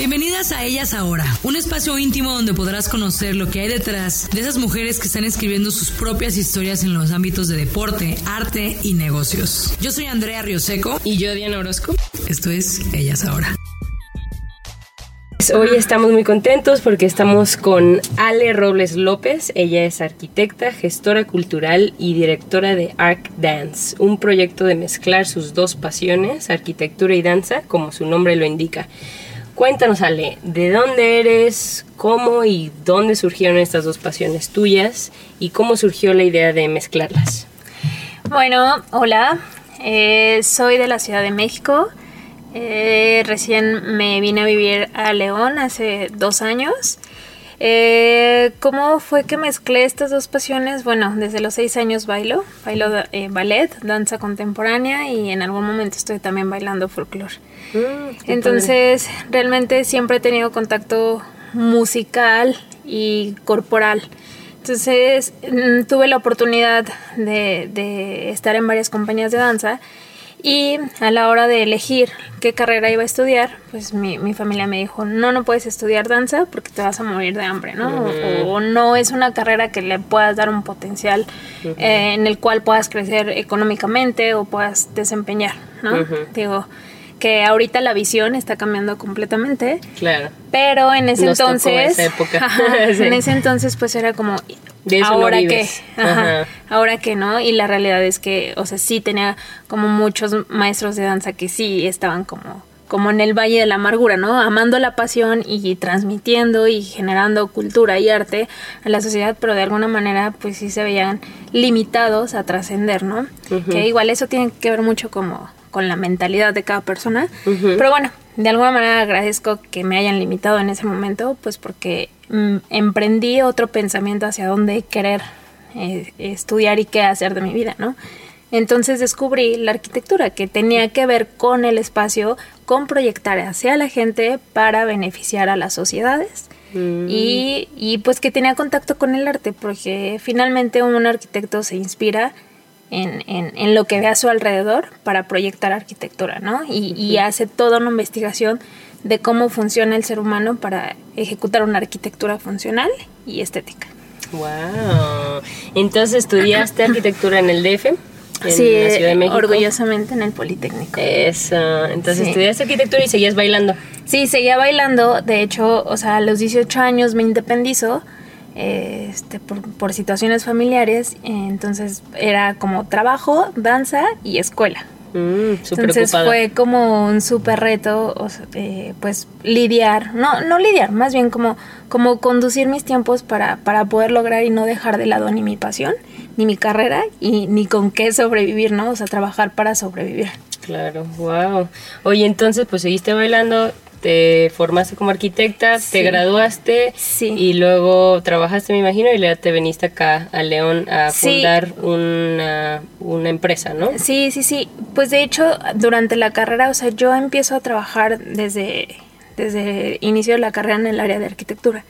Bienvenidas a Ellas Ahora, un espacio íntimo donde podrás conocer lo que hay detrás de esas mujeres que están escribiendo sus propias historias en los ámbitos de deporte, arte y negocios. Yo soy Andrea Rioseco y yo Diana Orozco. Esto es Ellas Ahora. Hoy estamos muy contentos porque estamos con Ale Robles López. Ella es arquitecta, gestora cultural y directora de Arc Dance, un proyecto de mezclar sus dos pasiones, arquitectura y danza, como su nombre lo indica. Cuéntanos, Ale, ¿de dónde eres? ¿Cómo y dónde surgieron estas dos pasiones tuyas? ¿Y cómo surgió la idea de mezclarlas? Bueno, hola, eh, soy de la Ciudad de México. Eh, recién me vine a vivir a León hace dos años. Eh, ¿Cómo fue que mezclé estas dos pasiones? Bueno, desde los seis años bailo, bailo eh, ballet, danza contemporánea y en algún momento estoy también bailando folclore. Mm, Entonces, realmente siempre he tenido contacto musical y corporal. Entonces, mm, tuve la oportunidad de, de estar en varias compañías de danza y a la hora de elegir qué carrera iba a estudiar, pues mi, mi, familia me dijo, no, no puedes estudiar danza porque te vas a morir de hambre, ¿no? o, no es una carrera que le puedas dar un potencial eh, en el cual puedas crecer económicamente o puedas desempeñar, ¿no? Digo, que ahorita la visión está cambiando completamente. Claro. Pero en ese entonces, época. en ese entonces pues era como de ahora que, ahora que no y la realidad es que, o sea, sí tenía como muchos maestros de danza que sí estaban como como en el Valle de la Amargura, ¿no? Amando la pasión y transmitiendo y generando cultura y arte a la sociedad, pero de alguna manera pues sí se veían limitados a trascender, ¿no? Que igual eso tiene que ver mucho como con la mentalidad de cada persona. Pero bueno, de alguna manera agradezco que me hayan limitado en ese momento, pues porque mm, emprendí otro pensamiento hacia dónde querer eh, estudiar y qué hacer de mi vida, ¿no? Entonces descubrí la arquitectura que tenía que ver con el espacio, con proyectar hacia la gente para beneficiar a las sociedades. Mm. Y, y pues que tenía contacto con el arte, porque finalmente un arquitecto se inspira en, en, en, lo que ve a su alrededor para proyectar arquitectura, ¿no? Y, y, hace toda una investigación de cómo funciona el ser humano para ejecutar una arquitectura funcional y estética. ¡Wow! Entonces estudiaste arquitectura en el DF. En sí, la Ciudad de México. orgullosamente en el Politécnico. Eso, entonces estudiaste arquitectura y seguías bailando. Sí, seguía bailando, de hecho, o sea, a los 18 años me independizo, este, por, situaciones familiares, entonces era como trabajo, danza y escuela. Mm, entonces fue como un súper reto, eh, pues lidiar, no, no lidiar, más bien como, como conducir mis tiempos para, para poder lograr y no dejar de lado ni mi pasión, ni mi carrera y ni con qué sobrevivir, ¿no? O sea, trabajar para sobrevivir. Claro, wow. Oye, entonces pues seguiste bailando, te formaste como arquitecta, te graduaste y luego trabajaste, me imagino, y luego te viniste acá a León a fundar una, una, empresa, ¿no? Sí, sí, sí. Pues de hecho, durante la carrera, o sea, yo empiezo a trabajar desde, desde el inicio de la carrera en el área de arquitectura.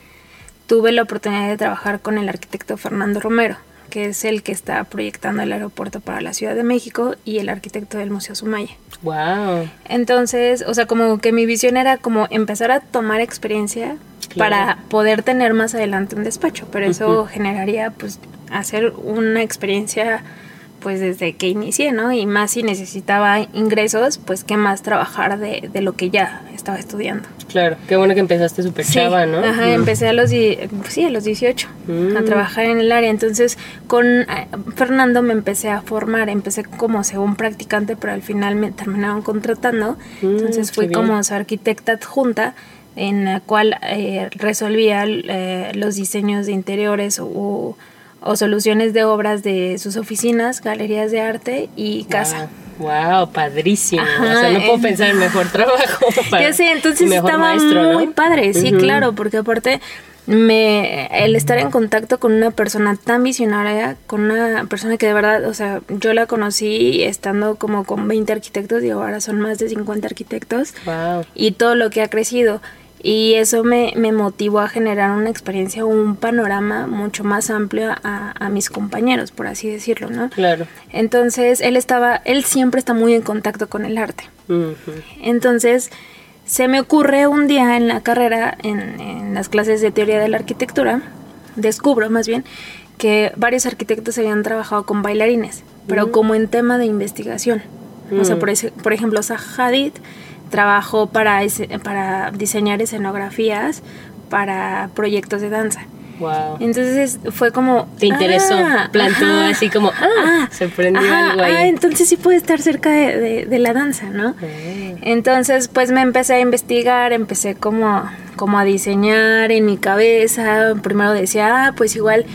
Tuve la oportunidad de trabajar con el arquitecto Fernando Romero que es el que está proyectando el aeropuerto para la Ciudad de México y el arquitecto del Museo Sumaya. Wow. Entonces, o sea, como que mi visión era como empezar a tomar experiencia para poder tener más adelante un despacho, pero eso generaría pues hacer una experiencia pues desde que inicié, ¿no? Y más si necesitaba ingresos, pues qué más trabajar de, de lo que ya estaba estudiando. Claro, qué bueno que empezaste súper chava, ¿no? Ajá, empecé a los, sí, a los 18 a mm. trabajar en el área. Entonces, con eh, Fernando me empecé a formar. Empecé como según practicante, pero al final me terminaron contratando. Mm, Entonces, fui como su arquitecta adjunta en la cual eh, resolvía eh, los diseños de interiores o, o, soluciones de obras de sus oficinas, galerías de arte y casa. Wow, padrísimo. Ajá, o sea, no puedo pensar en mejor trabajo. Para Ya sé, entonces estaba maestro, muy padre, sí, claro, porque aparte me el estar en contacto con una persona tan visionaria, con una persona que de verdad, o sea, yo la conocí estando como con 20 arquitectos y ahora son más de 50 arquitectos Wow. y todo lo que ha crecido. Y eso me, me motivó a generar una experiencia, un panorama mucho más amplio a, a mis compañeros, por así decirlo, ¿no? Claro. Entonces él estaba, él siempre está muy en contacto con el arte. Entonces, se me ocurre un día en la carrera, en, en las clases de teoría de la arquitectura, descubro más bien que varios arquitectos habían trabajado con bailarines, pero como en tema de investigación. O sea, Mm. por, ese- por ejemplo, Zaha Hadid trabajó para, ese- para diseñar escenografías para proyectos de danza. Wow. Entonces fue como... Te interesó, plantó así como, ah, se prendió ajá, algo ahí. ah, entonces sí puede estar cerca de, de- de la danza, ¿no? Ah. Entonces, pues me empecé a investigar, empecé como, como a diseñar en mi cabeza. Primero decía, ah, pues igual,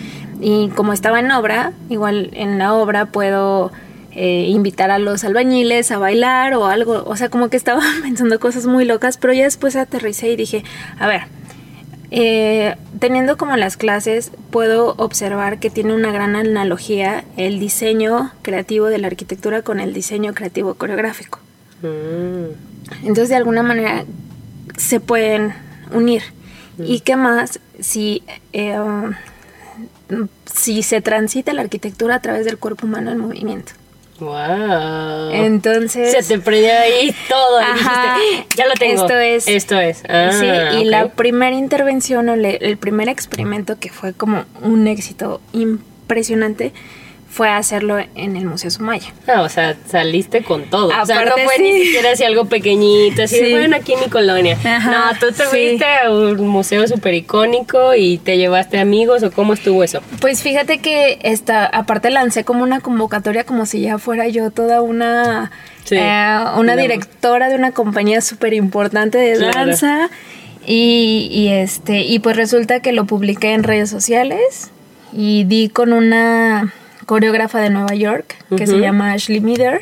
y como estaba en obra, igual en la obra puedo eh, invitar a los albañiles a bailar o algo. O sea, como que estaba pensando cosas muy locas, pero ya después aterricé y dije, a ver, eh, teniendo como las clases, puedo observar que tiene una gran analogía el diseño creativo de la arquitectura con el diseño creativo coreográfico. Mm. Entonces, de alguna manera, se pueden unir. ¿Y qué más si, eh, um, si se transita la arquitectura a través del cuerpo humano en movimiento? Wow. Entonces... se te prendió ahí todo. y Ajá. dijiste, ya lo tengo. Esto es. Esto es. Ah, sí, y la primera intervención o le- el primer experimento que fue como un éxito impresionante fue hacerlo en el Museo Sumaya. Ah, o sea, saliste con todo. o sea, no Aparte, fue sí. ni siquiera así algo pequeñito, así Sí. bueno, aquí en mi colonia. Ajá, no, tú te sí. fuiste a un museo súper icónico y te llevaste amigos o cómo estuvo eso. Pues fíjate que esta, aparte lancé como una convocatoria como si ya fuera yo toda una, Sí. eh, una directora de una compañía súper importante de Claro. danza. Y, y este, y pues resulta que lo publiqué en redes sociales y di con una coreógrafa de Nueva York que se llama Ashley Meader.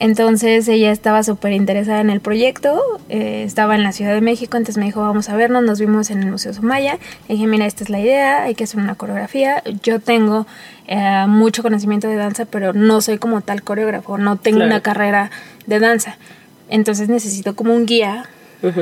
Entonces ella estaba súper interesada en el proyecto, eh, estaba en la Ciudad de México, entonces me dijo, vamos a vernos, nos vimos en el Museo Sumaya. Le dije, mira, esta es la idea, hay que hacer una coreografía. Yo tengo eh, mucho conocimiento de danza, pero no soy como tal coreógrafo, no tengo Claro. una carrera de danza. Entonces necesito como un guía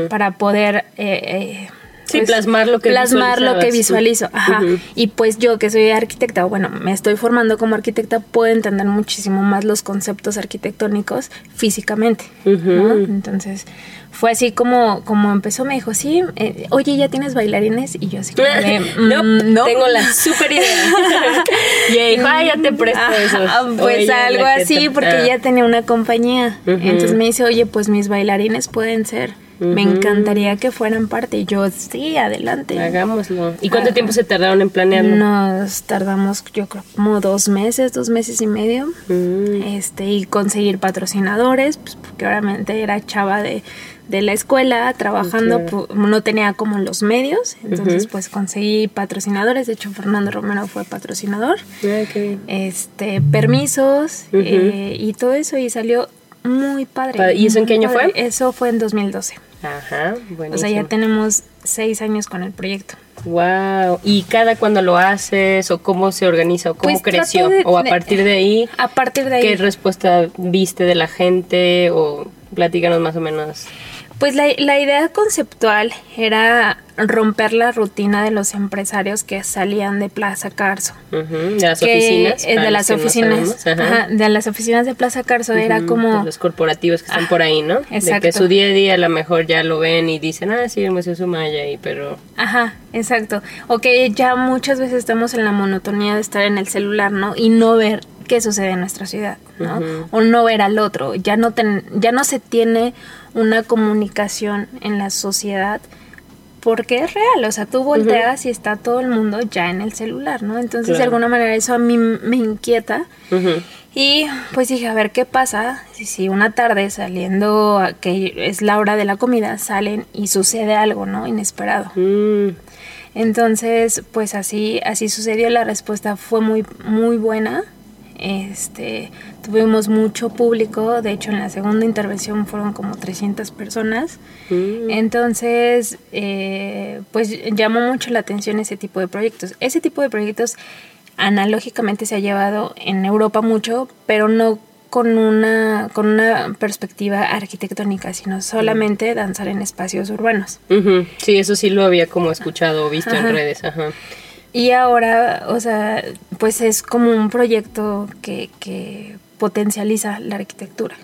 para poder... eh, Sí, plasmar lo que plasmar lo que visualizo ajá y pues yo que soy arquitecta bueno me estoy formando como arquitecta puedo entender muchísimo más los conceptos arquitectónicos físicamente ¿no? Ujú. entonces fue así como como empezó me dijo sí eh, oye ya tienes bailarines y yo así como de, no, "Mm, no tengo la super idea. y ella dijo, ay, ya te presto Ajá, eso. Pues algo así, porque ya ella tenía una compañía. Entonces me dice, oye, pues mis bailarines pueden ser. Me encantaría que fueran parte. Y yo, sí, adelante. Hagámoslo. ¿Y cuánto Ajá. tiempo se tardaron en planearlo? Nos tardamos, yo creo, como dos meses, dos meses y medio. Mm. Este, y conseguir patrocinadores, pues porque obviamente era chava de, de la escuela, trabajando, Claro. pu- no tenía como los medios. Entonces, pues conseguí patrocinadores. De hecho, Fernando Romero fue patrocinador. Ay, qué bien. Este, permisos eh, y todo eso. Y salió muy padre. ¿Y eso en qué año padre. fue? Eso fue en 2012. Ajá, buenísimo. O sea, ya tenemos seis años con el proyecto. Wow. ¿Y cada cuando lo haces o cómo se organiza o cómo Pues creció? de- o a partir de ahí, A partir de ahí. ¿qué respuesta viste de la gente? O platícanos más o menos. Pues la, la idea conceptual era romper la rutina de los empresarios que salían de Plaza Carso. Ujú, De las que, oficinas. eh, de las no oficinas. sabemos. Ajá. ajá, de las oficinas de Plaza Carso era como. de los corporativos que están Ah, por ahí, ¿no? De exacto. que su día a día a lo mejor ya lo ven y dicen, ah, sí, el Museo Sumaya, y pero... Ajá, exacto. O que ya muchas veces estamos en la monotonía de estar en el celular, ¿no? Y no ver qué sucede en nuestra ciudad, ¿no? O no ver al otro. Ya no, ten- ya no se tiene una comunicación en la sociedad porque es real. O sea, tú volteas y está todo el mundo ya en el celular, ¿no? Entonces, de alguna manera, eso a mí me inquieta. Ujú. Y pues dije, a ver qué pasa si, si una tarde saliendo, a que es la hora de la comida, salen y sucede algo, ¿no? Inesperado. Mm, Entonces, pues así, así sucedió. La respuesta fue muy, muy buena. Este, tuvimos mucho público, de hecho en la segunda intervención fueron como 300 personas, mm. entonces eh, pues llamó mucho la atención ese tipo de proyectos. Ese tipo de proyectos analógicamente se ha llevado en Europa mucho, pero no con una, con una perspectiva arquitectónica, sino solamente danzar en espacios urbanos. Sí, eso sí lo había como escuchado o visto en redes. Y ahora, o sea, pues es como un proyecto que, que potencializa la arquitectura.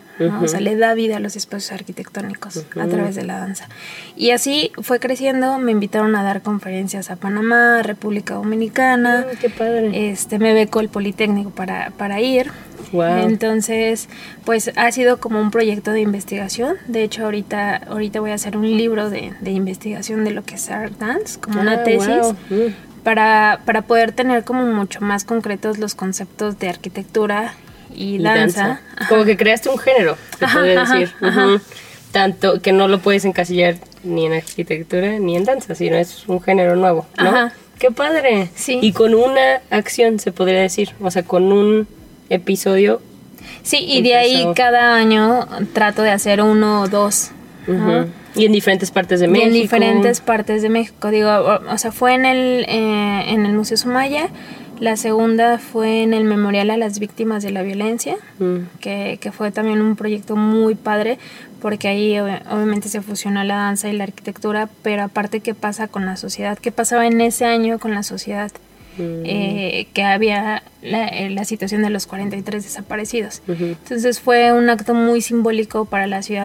O sea, le da vida a los espacios arquitectónicos a través de la danza. Y así fue creciendo, me invitaron a dar conferencias a Panamá, República Dominicana. Mm, qué padre. Este, me becó el Politécnico para, para ir. Entonces, pues ha sido como un proyecto de investigación. De hecho, ahorita, ahorita voy a hacer un libro de, investigación de lo que es Art Dance, como una ah, tesis. Mm. Para, para poder tener como mucho más concretos los conceptos de arquitectura y, danza. Como que creaste un género, se puede decir. Tanto que no lo puedes encasillar ni en arquitectura ni en danza, sino es un género nuevo, ¿no? Qué padre. Sí. Y con una acción se podría decir, o sea, con un episodio. Sí, y de ahí cada año trato de hacer uno o dos. Y en diferentes partes de México. en diferentes partes de México. Digo, o, sea, fue en el, eh, en el Museo Sumaya la segunda fue en el Memorial a las Víctimas de la Violencia, mm. que, que, fue también un proyecto muy padre, porque ahí obviamente se fusionó la danza y la arquitectura, pero aparte qué pasa con la sociedad, qué pasaba en ese año con la sociedad, mm. eh, que había la, eh, la, situación de los 43 desaparecidos. Entonces fue un acto muy simbólico para la ciudad.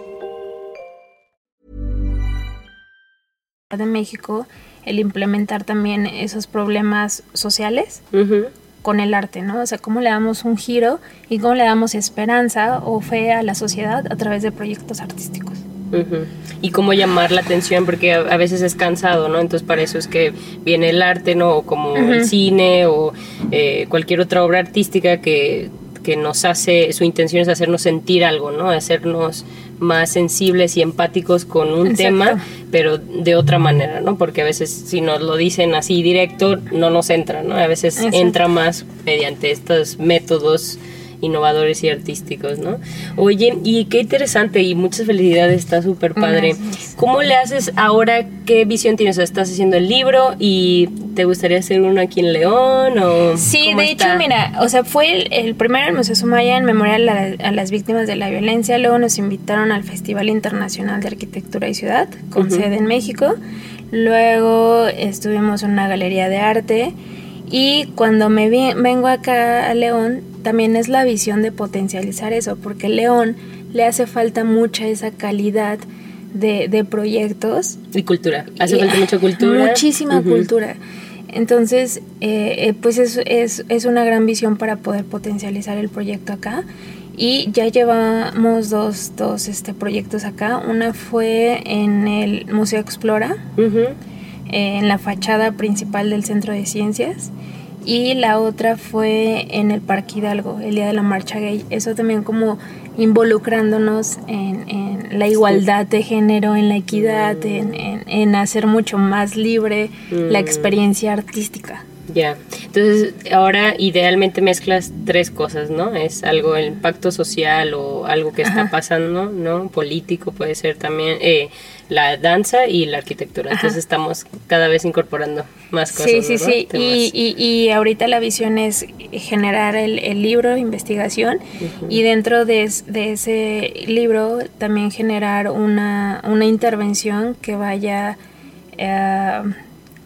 De México el implementar también esos problemas sociales con el arte, ¿no? O sea, cómo le damos un giro y cómo le damos esperanza o fe a la sociedad a través de proyectos artísticos. Y cómo llamar la atención, porque a, veces es cansado, ¿no? Entonces para eso es que viene el arte, ¿no? O como el cine o eh, cualquier otra obra artística que, que nos hace, su intención es hacernos sentir algo, ¿no? Hacernos más sensibles y empáticos con un tema, pero de otra manera, ¿no? Porque a veces si nos lo dicen así directo, no nos entra, ¿no? A veces entra más mediante estos métodos innovadores y artísticos, ¿no? Oye, y qué interesante y muchas felicidades, está súper padre. ¿Cómo le haces ahora? ¿Qué visión tienes? ¿Estás haciendo el libro y te gustaría hacer uno aquí en León? O sí, de hecho, mira, o sea, fue el, primero en Museo Sumaya en memorial a, las víctimas de la violencia, luego nos invitaron al Festival Internacional de Arquitectura y Ciudad, con sede en México, luego estuvimos en una galería de arte, y cuando me vengo acá a León, también es la visión de potencializar eso, porque León le hace falta mucha esa calidad de, proyectos. Y cultura, hace falta mucha cultura. Muchísima cultura. Entonces, eh, eh, pues es, es, es, una gran visión para poder potencializar el proyecto acá. Y ya llevamos dos, dos este, proyectos acá. Una fue en el Museo Explora, en la fachada principal del Centro de Ciencias y la otra fue en el Parque Hidalgo, el día de la marcha gay. Eso también como involucrándonos en, la igualdad de género, en la equidad, mm. en, hacer mucho más libre la mm. experiencia artística. Ya, entonces ahora idealmente mezclas tres cosas, ¿no? Es algo, el impacto social o algo que está pasando, ¿no? Político puede ser también, eh, la danza y la arquitectura. Entonces estamos cada vez incorporando más cosas. Sí, sí, sí. Y, y, ahorita la visión es generar el, el libro, investigación, y dentro de, ese libro también generar una, una intervención que vaya... Eh,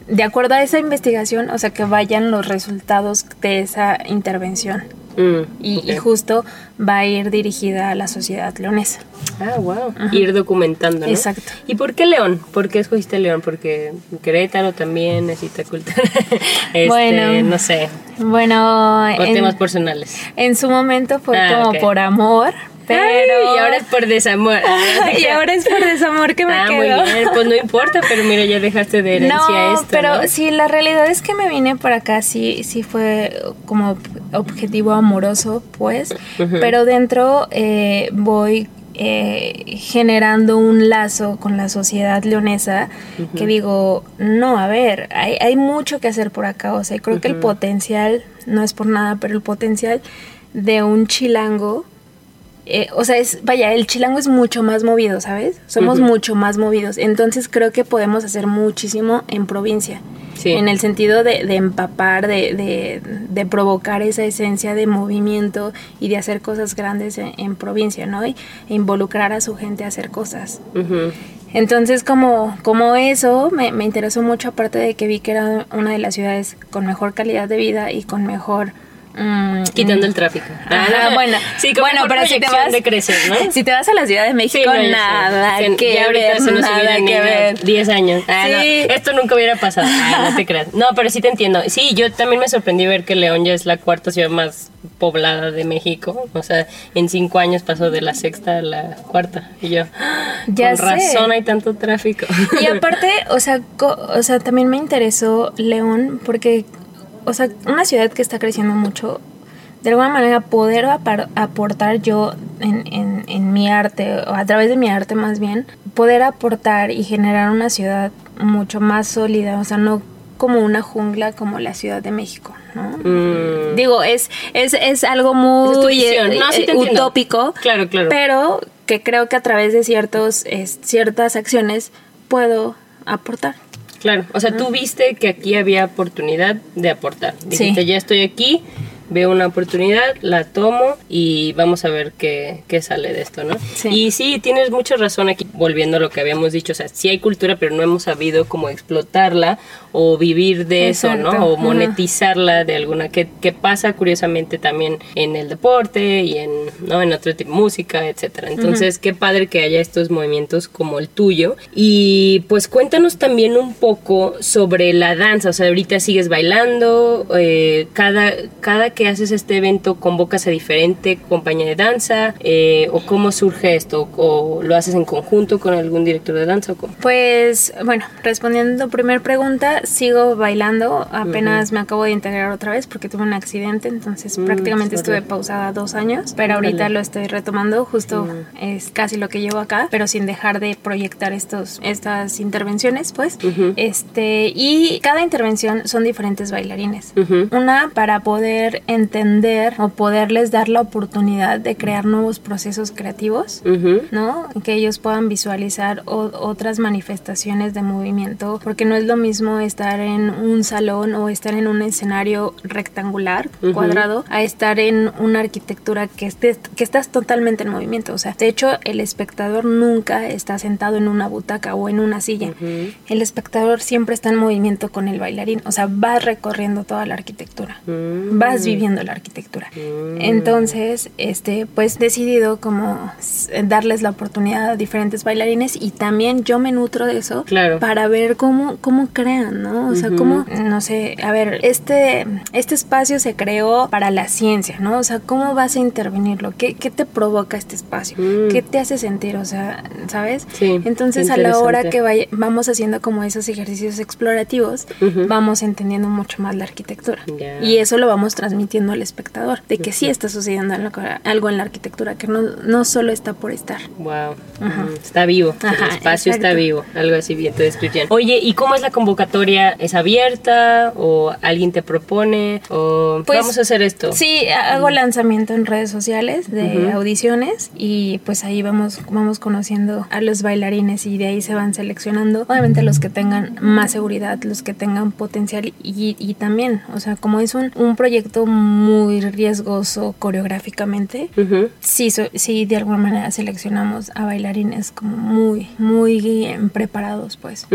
de acuerdo a esa investigación, o sea, que vayan los resultados de esa intervención. Mm, y, justo va a ir dirigida a la sociedad leonesa. Ah, wow. Ir documentando, ¿no? Exacto. ¿Y por qué León? ¿Por qué escogiste León? Porque Querétaro también necesita cultura. este, Bueno. no sé. Bueno, O en, temas personales. en su momento fue Ah, como por amor, pero... Ay, y ahora es por desamor. y ahora es por desamor que me ah, quedo. muy bien. Pues no importa, pero mira, ya dejaste de herencia No, esto. pero ¿no? sí, la realidad es que me vine para acá, sí, sí fue como objetivo amoroso, pues, pero dentro eh, voy eh, generando un lazo con la sociedad leonesa que digo, no, a ver, hay, hay mucho que hacer por acá, o sea, creo que el potencial, no es por nada, pero el potencial de un chilango eh, o sea, es, vaya, el chilango es mucho más movido, ¿sabes? Somos mucho más movidos. Entonces creo que podemos hacer muchísimo en provincia. Sí. En el sentido de, de empapar, de, de- de provocar esa esencia de movimiento y de hacer cosas grandes en, en provincia, ¿no? Y, e involucrar a su gente a hacer cosas. Entonces, como, como eso, me, me interesó mucho, aparte de que vi que era una de las ciudades con mejor calidad de vida y con mejor... mm, Quitando el tráfico. Ajá, bueno, sí, bueno, pero si te vas de crecer, ¿no? Si te vas a la Ciudad de México, Sí, no, nada Sí, que ya ahorita ver, se nos nada que ver. 10 años. Ah, no, Sí. esto nunca hubiera pasado. Ah, no te creas. No, pero sí te entiendo. Sí, yo también me sorprendí ver que León ya es la cuarta ciudad más poblada de México. O sea, en cinco años pasó de la sexta a la cuarta. Y yo, ¡ah! Ya con sé. razón hay tanto tráfico. Y aparte, o sea, o sea, también me interesó León porque, o sea, una ciudad que está creciendo mucho, de alguna manera poder aportar yo en, en- en mi arte, o a través de mi arte más bien, poder aportar y generar una ciudad mucho más sólida, o sea, no como una jungla como la Ciudad de México, ¿no? Mm, Digo, es, es, es algo muy Es No, sí eh, utópico, Claro, claro. pero que creo que a través de ciertos, es- ciertas acciones puedo aportar. Claro, o sea, tú viste que aquí había oportunidad de aportar. Dijiste, Sí. ya estoy aquí, veo una oportunidad, la tomo y vamos a ver qué, qué sale de esto, ¿no? Sí. Y sí, tienes mucha razón aquí, volviendo a lo que habíamos dicho, o sea, sí hay cultura, pero no hemos sabido cómo explotarla o vivir de eso, Exacto. ¿no? O monetizarla de alguna, que, que pasa curiosamente también en el deporte y en, ¿no? en otro tipo música, etcétera. Entonces, qué padre que haya estos movimientos como el tuyo. Y pues cuéntanos también un poco sobre la danza, o sea, ahorita sigues bailando, eh, cada, cada que haces este evento convocas a diferente compañía de danza, eh, o cómo surge esto, o lo haces en conjunto con algún director de danza, o cómo. Pues bueno, respondiendo a tu primera pregunta, sigo bailando. Apenas me acabo de integrar otra vez porque tuve un accidente, entonces Mm, prácticamente sorry. estuve pausada dos años, pero ahorita lo estoy retomando. Justo Mm. es casi lo que llevo acá, pero sin dejar de proyectar estos, estas intervenciones, pues. Este, y cada intervención son diferentes bailarines. Una para poder entender o poderles dar la oportunidad de crear nuevos procesos creativos. Ujú. ¿no? Que ellos puedan visualizar otras manifestaciones de movimiento, porque no es lo mismo estar en un salón o estar en un escenario rectangular, Ujú. cuadrado, a estar en una arquitectura que, esté, que estás totalmente en movimiento. O sea, de hecho, el espectador nunca está sentado en una butaca o en una silla. Ujú. El espectador siempre está en movimiento con el bailarín, o sea, vas recorriendo toda la arquitectura, Mm. vas viviendo la arquitectura. Entonces, este, pues decidido como darles la oportunidad a diferentes bailarines y también yo me nutro de eso Claro. para ver cómo, cómo crean, ¿no? O sea, cómo, no sé, a ver, este, este espacio se creó para la ciencia, ¿no? O sea, ¿cómo vas a intervenirlo? ¿Qué, qué te provoca este espacio? Mm. ¿Qué te hace sentir? O sea, ¿sabes? Sí, Entonces, a la hora que vaya- vamos haciendo como esos ejercicios explorativos, vamos entendiendo mucho más la arquitectura. Y eso lo vamos transmitiendo al espectador, de que sí está sucediendo algo- en la arquitectura, que no, no solo está por estar. Wow, está vivo, Ajá, el espacio está exacto. vivo, algo así bien te describían. Oye, ¿y cómo es la convocatoria? ¿Es abierta o alguien te propone o Pues, vamos a hacer esto? Sí, hago lanzamiento en redes sociales de Ujú. audiciones y pues ahí vamos, vamos conociendo a los bailarines y de ahí se van seleccionando. Obviamente los que tengan más seguridad, los que tengan potencial y, y también, o sea, como es un, un proyecto muy riesgoso coreográficamente. sí, sí, de alguna manera seleccionamos a bailarines como muy, muy preparados, pues.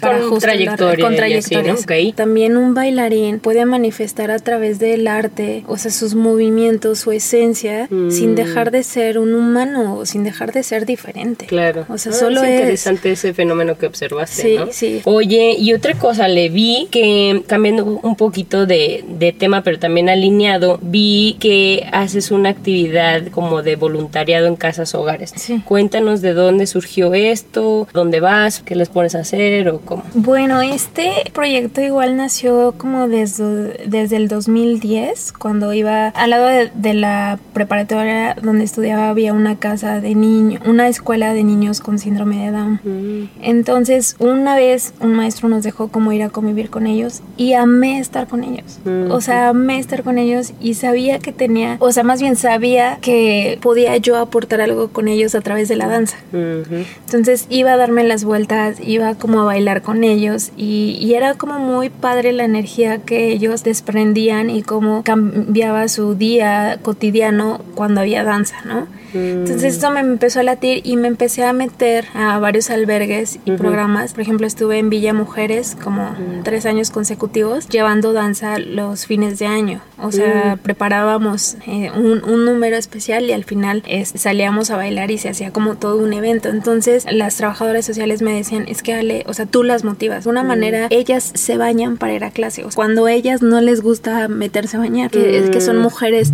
Para con trayectoria. Con trayectorias. También un bailarín puede manifestar a través del arte, o sea, sus movimientos, su esencia, sin mm. dejar de ser un humano, sin dejar de ser diferente. Claro. O sea, ah, solo es es interesante ese fenómeno que observaste, sí, ¿no? Sí, Oye, y otra cosa, le vi que, cambiando un poquito de, de tema, pero también alineado, vi que haces una actividad como de voluntariado en casas hogares. Sí. Cuéntanos de dónde surgió esto, dónde vas, qué les pones a hacer o cómo. Bueno, este proyecto igual nació como desde, desde el 2010, cuando iba al lado de, la preparatoria donde estudiaba había una casa de niños, una escuela de niños con síndrome de Down. Mm. Entonces, una vez un maestro nos dejó como ir a convivir con ellos y amé estar con ellos. Mm. O sea, amé estar con ellos y sabía que tenía, o sea, más bien sabía que podía yo aportar algo con ellos a través de la danza. Entonces iba a darme las vueltas, iba como a bailar con ellos y, y era como muy padre la energía que ellos desprendían y cómo cambiaba su día cotidiano cuando había danza, ¿no? Entonces esto me empezó a latir y me empecé a meter a varios albergues y programas. Por ejemplo, estuve en Villa Mujeres como tres años consecutivos llevando danza los fines de año. O sea, preparábamos eh, un, un, número especial y al final salíamos a bailar y se hacía como todo un evento. Entonces las trabajadoras sociales me decían, es que Ale, o sea, tú las motivas. De una manera, ellas se bañan para ir a clase. O sea, cuando ellas no les gusta meterse a bañar, que, que son mujeres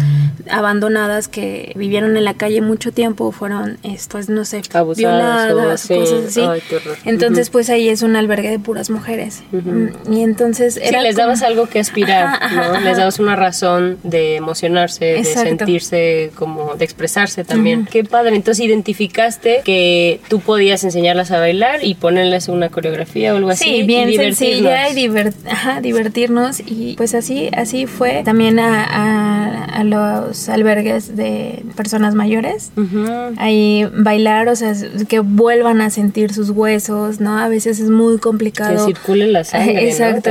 abandonadas que vivieron en la calle mucho tiempo fueron, pues, no sé, violadas, cosas así. entonces, pues ahí es un albergue de puras mujeres. Mm, y entonces... Era sí, les dabas algo que aspirar, ¿no? Les dabas una razón de emocionarse, de sentirse, como de expresarse también. Qué padre. Entonces identificaste que tú podías enseñarlas a bailar y ponerles una coreografía o algo así. Sí, bien sencilla y divertirnos. Y pues así, así fue también a, a los albergues de personas mayores Ahí bailar, o sea, que vuelvan a sentir sus huesos, ¿no? A veces es muy complicado. Que circule la sangre. Exacto,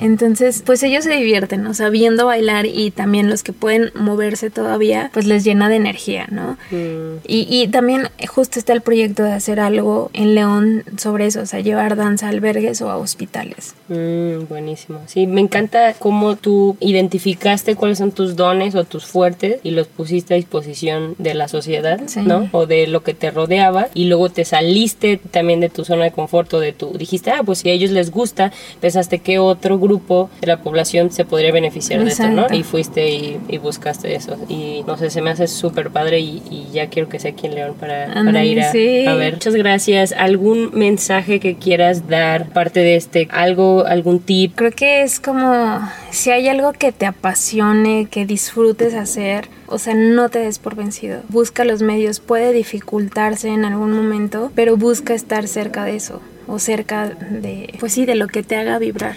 Entonces, pues ellos se divierten, o sea, viendo bailar y también los que pueden moverse todavía, pues les llena de energía, ¿no? Mm. Y, y también justo está el proyecto de hacer algo en León sobre eso, o sea, llevar danza a albergues o a hospitales. Mm, buenísimo. Sí, me encanta cómo tú identificaste cuáles son tus dones o tus fuertes y los pusiste a disposición de la sociedad, ¿no? O de lo que te rodeaba y luego te saliste también de tu zona de confort o de tu dijiste, ah, pues si a ellos les gusta, pensaste que otro grupo de la población se podría beneficiar de esto, ¿no? Y fuiste y, buscaste eso y no sé, se me hace súper padre y, ya quiero que sea aquí en León para, para ir a, a, ver. Muchas gracias. ¿Algún mensaje que quieras dar parte de este? ¿Algo, algún tip? Creo que es como si hay algo que te apasione, que disfrutes hacer, o sea, no te des por vencido. Busca los medios, puede dificultarse en algún momento, pero busca estar cerca de eso o cerca de, pues sí, de lo que te haga vibrar.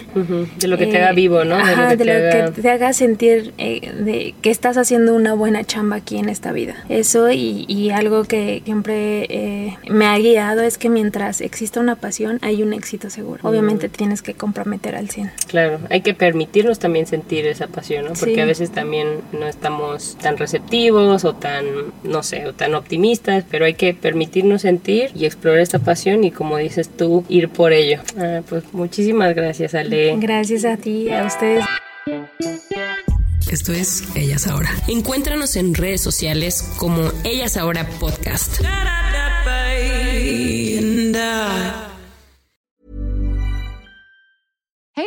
De lo que te haga eh, vivo, ¿no? de lo que, te, haga... sentir eh, de que estás haciendo una buena chamba aquí en esta vida. Eso y, y algo que siempre eh, me ha guiado es que mientras exista una pasión hay un éxito seguro. Obviamente tienes que comprometer al 100. Claro, hay que permitirnos también sentir esa pasión, ¿no? Porque a veces también no estamos tan receptivos o tan, no sé, o tan optimistas, pero hay que permitirnos sentir y explorar esta pasión y como dices tú, ir por ello. Ah, pues muchísimas gracias, Ale. Gracias a ti, a ustedes. Esto es Ellas Ahora. Encuéntranos en redes sociales como Ellas Ahora Podcast.